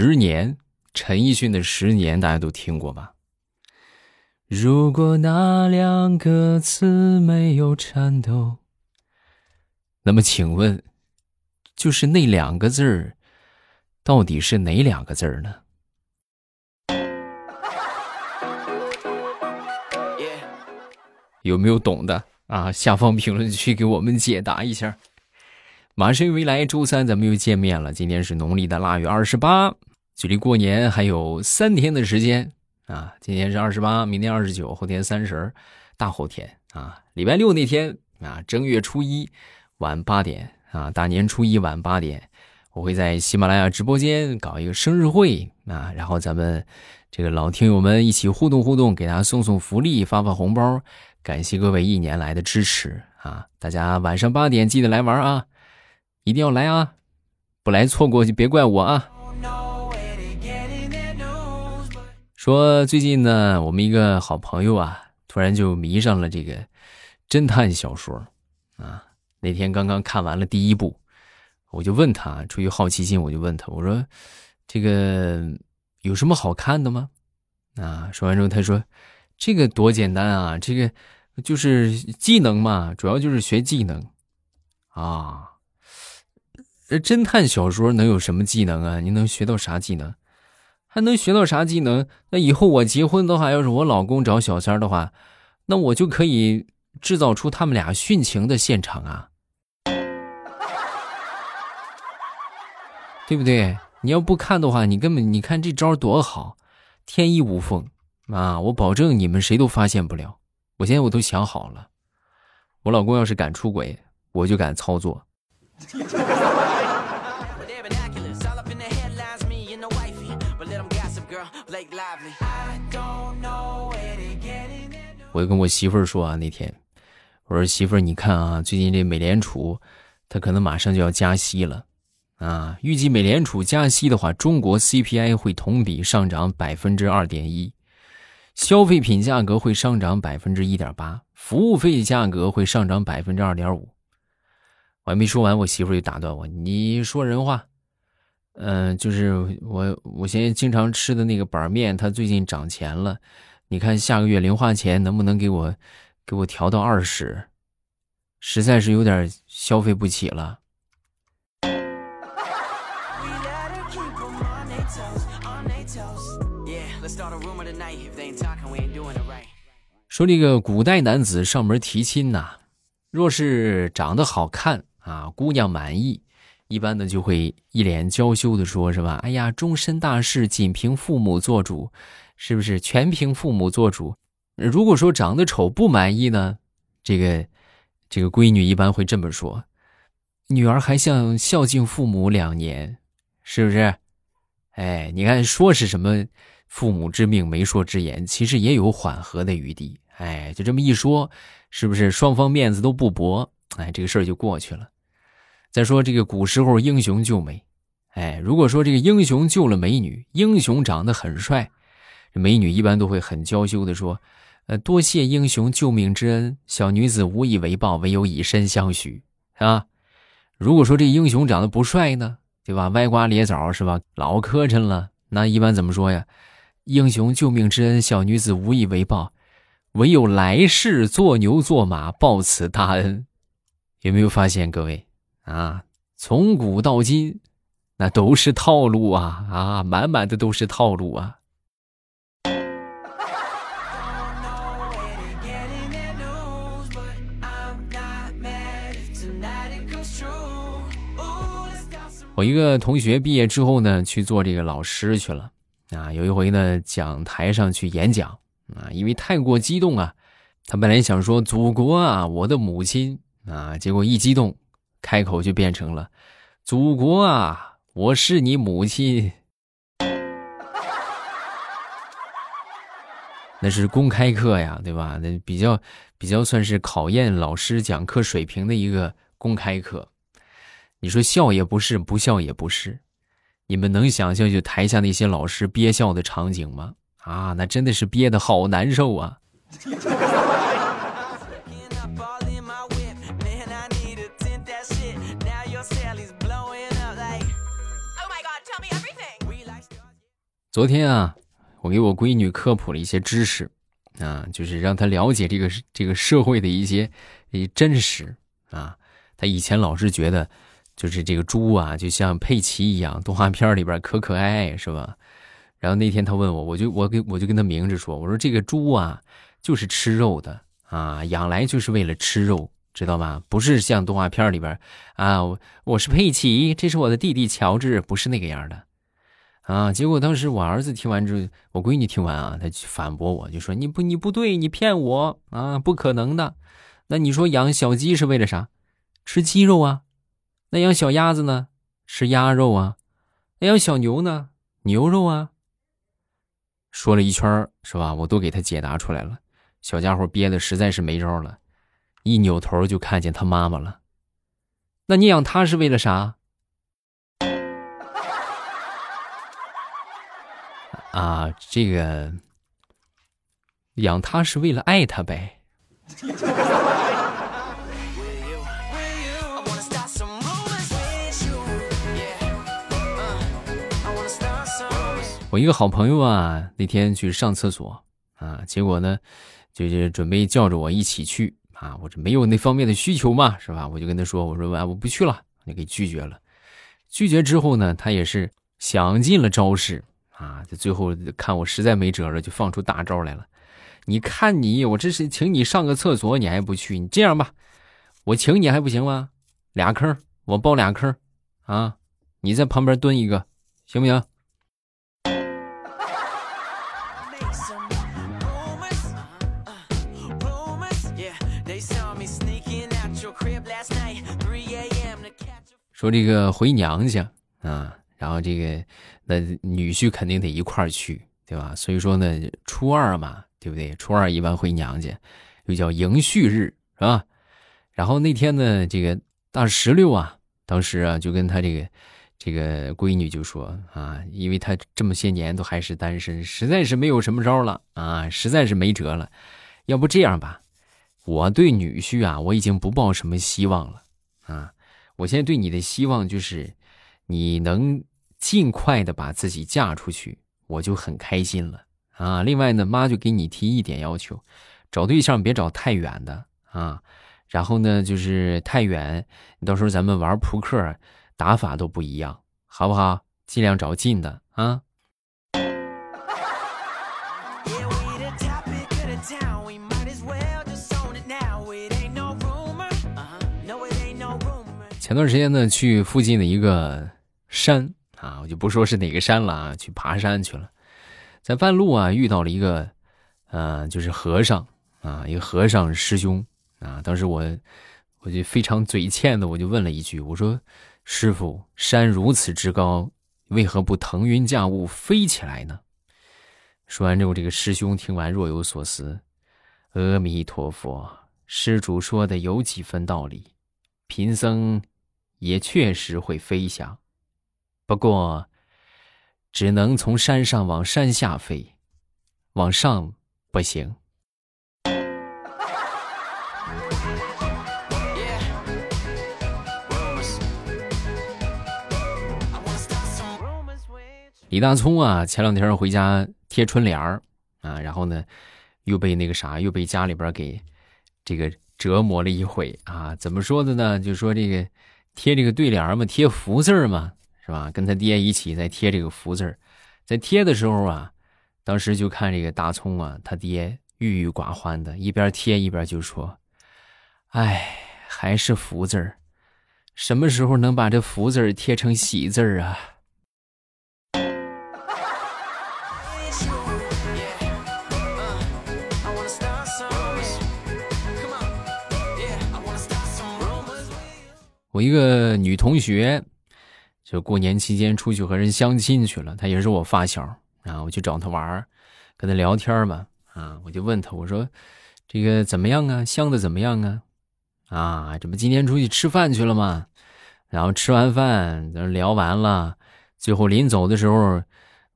十年》，陈奕迅的《十年》，大家都听过吧？如果那两个字没有颤抖，那么请问，就是那两个字儿，到底是哪两个字儿呢？有没有懂的啊？下方评论区给我们解答一下。马上未来周三咱们又见面了，今天是农历的腊月二十八，距离过年还有三天的时间。啊，今天是二十八，明天二十九，后天三十，大后天啊，礼拜六那天啊，正月初一晚八点啊，大年初一晚八点，我会在喜马拉雅直播间搞一个生日会啊，然后咱们这个老听友们一起互动互动，给大家送送福利，发发红包，感谢各位一年来的支持啊！大家晚上八点记得来玩啊，一定要来啊，不来错过就别怪我啊。说最近呢，我们一个好朋友啊，突然就迷上了这个侦探小说啊。那天刚刚看完了第一部，我就问他，出于好奇心，我就问他，我说：“这个有什么好看的吗？”啊，说完之后他说：“这个多简单啊，这个就是技能嘛，主要就是学技能啊。侦探小说能有什么技能啊？你能学到啥技能？”还能学到啥技能？那以后我结婚的话，要是我老公找小三的话，那我就可以制造出他们俩殉情的现场啊，对不对？你要不看的话，你根本你看这招多好，天衣无缝啊！我保证你们谁都发现不了。我现在我都想好了，我老公要是敢出轨，我就敢操作。我就跟我媳妇儿说啊，那天我说媳妇儿，你看啊，最近这美联储，它可能马上就要加息了啊。预计美联储加息的话，中国 CPI 会同比上涨百分之二点一，消费品价格会上涨百分之一点八，服务费价格会上涨百分之二点五。我还没说完，我媳妇儿就打断我：“你说人话。”嗯，就是我我现在经常吃的那个板面，它最近涨钱了。你看下个月零花钱能不能给我给我调到二十？实在是有点消费不起了。说这个古代男子上门提亲呐，若是长得好看啊，姑娘满意。一般的就会一脸娇羞的说：“是吧？哎呀，终身大事仅凭父母做主，是不是？全凭父母做主。如果说长得丑不满意呢？这个，这个闺女一般会这么说：女儿还想孝敬父母两年，是不是？哎，你看说是什么父母之命，媒妁之言，其实也有缓和的余地。哎，就这么一说，是不是双方面子都不薄？哎，这个事儿就过去了。”再说这个古时候英雄救美，哎，如果说这个英雄救了美女，英雄长得很帅，美女一般都会很娇羞的说：“呃，多谢英雄救命之恩，小女子无以为报，唯有以身相许。”啊，如果说这英雄长得不帅呢，对吧？歪瓜裂枣是吧？老磕碜了，那一般怎么说呀？英雄救命之恩，小女子无以为报，唯有来世做牛做马报此大恩。有没有发现，各位？啊，从古到今，那都是套路啊啊，满满的都是套路啊。我一个同学毕业之后呢，去做这个老师去了啊。有一回呢，讲台上去演讲啊，因为太过激动啊，他本来想说“祖国啊，我的母亲啊”，结果一激动。开口就变成了“祖国啊，我是你母亲”，那是公开课呀，对吧？那比较比较算是考验老师讲课水平的一个公开课。你说笑也不是，不笑也不是，你们能想象就台下那些老师憋笑的场景吗？啊，那真的是憋得好难受啊！昨天啊，我给我闺女科普了一些知识，啊，就是让她了解这个这个社会的一些真实啊。她以前老是觉得，就是这个猪啊，就像佩奇一样，动画片里边可可爱爱，是吧？然后那天她问我，我就我给我就跟她明着说，我说这个猪啊，就是吃肉的啊，养来就是为了吃肉，知道吗？不是像动画片里边啊，我我是佩奇，这是我的弟弟乔治，不是那个样的。啊！结果当时我儿子听完之后，我闺女听完啊，她反驳我，就说：“你不，你不对，你骗我啊！不可能的。那你说养小鸡是为了啥？吃鸡肉啊？那养小鸭子呢？吃鸭肉啊？那养小牛呢？牛肉啊？”说了一圈是吧？我都给他解答出来了。小家伙憋的实在是没招了，一扭头就看见他妈妈了。那你养它是为了啥？啊，这个养他是为了爱他呗。我一个好朋友啊，那天去上厕所啊，结果呢，就是准备叫着我一起去啊，我这没有那方面的需求嘛，是吧？我就跟他说，我说啊，我不去了，你给拒绝了。拒绝之后呢，他也是想尽了招式。啊！就最后看我实在没辙了，就放出大招来了。你看你，我这是请你上个厕所，你还不去？你这样吧，我请你还不行吗？俩坑，我包俩坑，啊！你在旁边蹲一个，行不行？说这个回娘家啊，然后这个。那女婿肯定得一块儿去，对吧？所以说呢，初二嘛，对不对？初二一般回娘家，又叫迎婿日，是吧？然后那天呢，这个大石榴啊，当时啊就跟他这个这个闺女就说啊，因为他这么些年都还是单身，实在是没有什么招了啊，实在是没辙了。要不这样吧，我对女婿啊，我已经不抱什么希望了啊。我现在对你的希望就是你能。尽快的把自己嫁出去，我就很开心了啊！另外呢，妈就给你提一点要求，找对象别找太远的啊。然后呢，就是太远，你到时候咱们玩扑克打法都不一样，好不好？尽量找近的啊。前段时间呢，去附近的一个山。啊，我就不说是哪个山了啊，去爬山去了，在半路啊遇到了一个，呃，就是和尚啊，一个和尚师兄啊。当时我我就非常嘴欠的，我就问了一句，我说：“师傅，山如此之高，为何不腾云驾雾飞起来呢？”说完之后，这个师兄听完若有所思：“阿弥陀佛，施主说的有几分道理，贫僧也确实会飞翔。”不过，只能从山上往山下飞，往上不行。李大聪啊，前两天回家贴春联儿啊，然后呢，又被那个啥，又被家里边给这个折磨了一回啊。怎么说的呢？就说这个贴这个对联嘛，贴福字嘛。是吧？跟他爹一起在贴这个福字儿在贴的时候啊，当时就看这个大葱啊，他爹郁郁寡欢的，一边贴一边就说：“哎，还是福字儿什么时候能把这福字儿贴成喜字儿啊？”我一个女同学。就过年期间出去和人相亲去了，他也是我发小啊，我去找他玩跟他聊天嘛啊，我就问他，我说这个怎么样啊，相的怎么样啊？啊，这不今天出去吃饭去了吗？然后吃完饭，聊完了，最后临走的时候，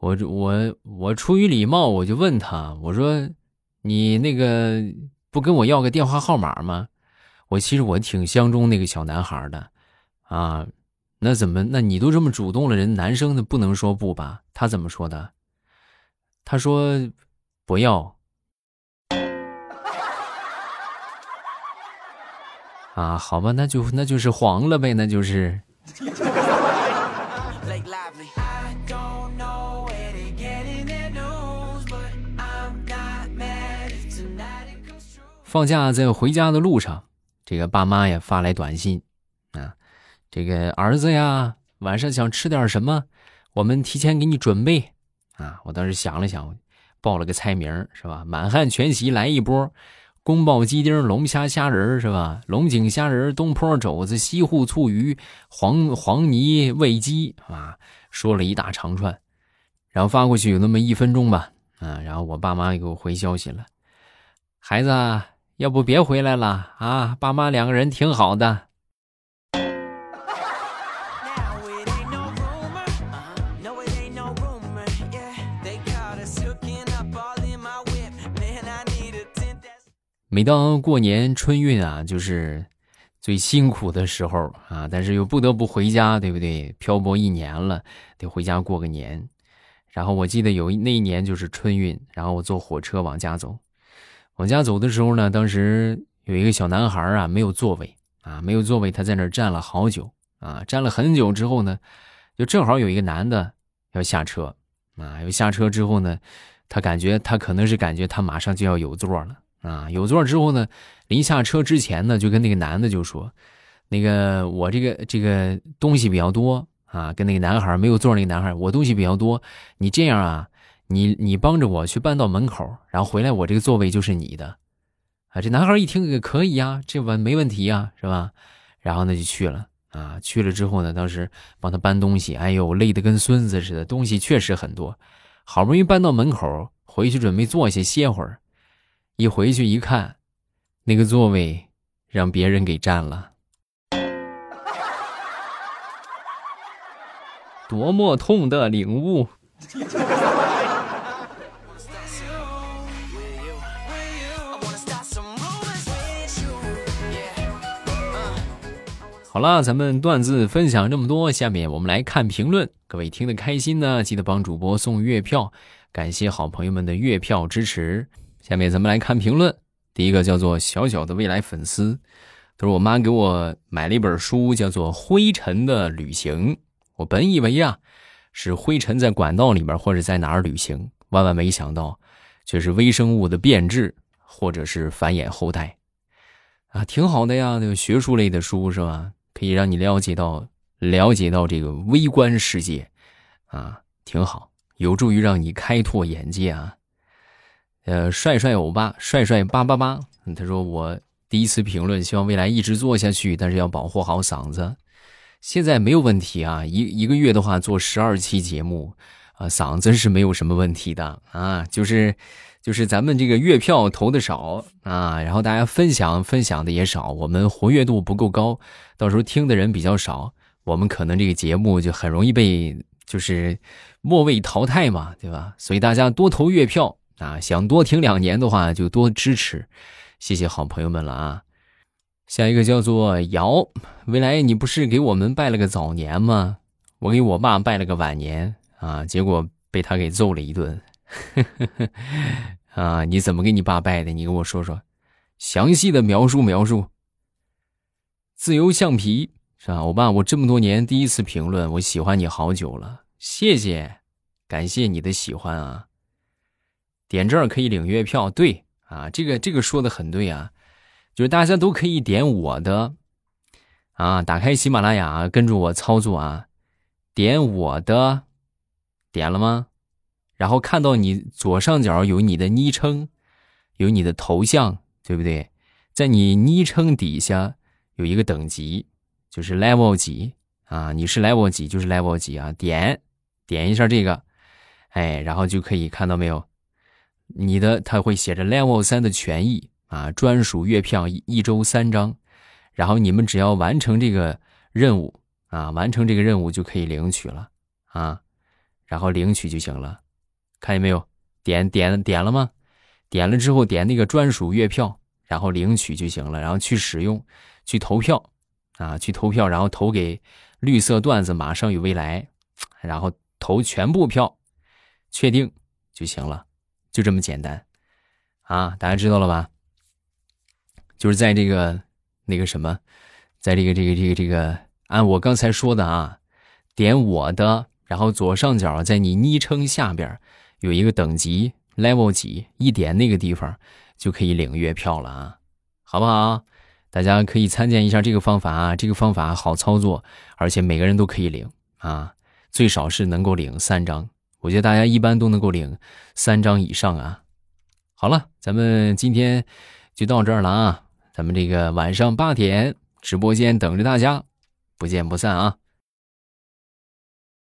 我我我出于礼貌，我就问他，我说你那个不跟我要个电话号码吗？我其实我挺相中那个小男孩的，啊。那怎么？那你都这么主动了，人男生的不能说不吧？他怎么说的？他说不要。啊，好吧，那就那就是黄了呗，那就是。放假在回家的路上，这个爸妈呀发来短信，啊，这个儿子呀，晚上想吃点什么，我们提前给你准备。啊，我当时想了想，报了个菜名是吧？满汉全席来一波，宫保鸡丁、龙虾虾仁是吧？龙井虾仁、东坡肘子、西湖醋鱼、黄黄泥味鸡啊，说了一大长串，然后发过去有那么一分钟吧，啊，然后我爸妈给我回消息了，孩子。要不别回来了啊！爸妈两个人挺好的。每当过年春运啊，就是最辛苦的时候啊，但是又不得不回家，对不对？漂泊一年了，得回家过个年。然后我记得有一那一年就是春运，然后我坐火车往家走。往家走的时候呢，当时有一个小男孩啊，没有座位啊，没有座位，他在那儿站了好久啊，站了很久之后呢，就正好有一个男的要下车啊，要下车之后呢，他感觉他可能是感觉他马上就要有座了啊，有座之后呢，临下车之前呢，就跟那个男的就说，那个我这个这个东西比较多啊，跟那个男孩没有座那个男孩，我东西比较多，你这样啊。你你帮着我去搬到门口，然后回来，我这个座位就是你的，啊！这男孩一听，可以呀，这完没问题呀，是吧？然后呢就去了啊，去了之后呢，当时帮他搬东西，哎呦，累得跟孙子似的，东西确实很多，好不容易搬到门口，回去准备坐下歇会儿，一回去一看，那个座位让别人给占了，多么痛的领悟！好了，咱们段子分享这么多，下面我们来看评论。各位听得开心呢，记得帮主播送月票，感谢好朋友们的月票支持。下面咱们来看评论，第一个叫做小小的未来粉丝，他说我妈给我买了一本书，叫做《灰尘的旅行》。我本以为呀，是灰尘在管道里面或者在哪儿旅行，万万没想到，却是微生物的变质或者是繁衍后代啊，挺好的呀，那个学术类的书是吧？可以让你了解到了解到这个微观世界，啊，挺好，有助于让你开拓眼界啊。呃，帅帅欧巴，帅帅八八八，他说我第一次评论，希望未来一直做下去，但是要保护好嗓子。现在没有问题啊，一一个月的话做十二期节目，啊，嗓子是没有什么问题的啊，就是。就是咱们这个月票投的少啊，然后大家分享分享的也少，我们活跃度不够高，到时候听的人比较少，我们可能这个节目就很容易被就是末位淘汰嘛，对吧？所以大家多投月票啊，想多听两年的话就多支持，谢谢好朋友们了啊。下一个叫做姚，未来你不是给我们拜了个早年吗？我给我爸拜了个晚年啊，结果被他给揍了一顿。啊！你怎么给你爸拜的？你跟我说说，详细的描述描述。自由橡皮是吧？我爸，我这么多年第一次评论，我喜欢你好久了，谢谢，感谢你的喜欢啊。点这儿可以领月票，对啊，这个这个说的很对啊，就是大家都可以点我的啊，打开喜马拉雅，跟着我操作啊，点我的，点了吗？然后看到你左上角有你的昵称，有你的头像，对不对？在你昵称底下有一个等级，就是 level 几啊？你是 level 几，就是 level 几啊？点点一下这个，哎，然后就可以看到没有？你的他会写着 level 三的权益啊，专属月票一周三张，然后你们只要完成这个任务啊，完成这个任务就可以领取了啊，然后领取就行了。看见没有？点点点了吗？点了之后点那个专属月票，然后领取就行了。然后去使用，去投票，啊，去投票，然后投给绿色段子。马上与未来，然后投全部票，确定就行了，就这么简单，啊，大家知道了吧？就是在这个那个什么，在这个这个这个这个按我刚才说的啊，点我的，然后左上角在你昵称下边有一个等级 level 几，一点那个地方就可以领月票了啊，好不好？大家可以参见一下这个方法啊，这个方法好操作，而且每个人都可以领啊，最少是能够领三张，我觉得大家一般都能够领三张以上啊。好了，咱们今天就到这儿了啊，咱们这个晚上八点直播间等着大家，不见不散啊。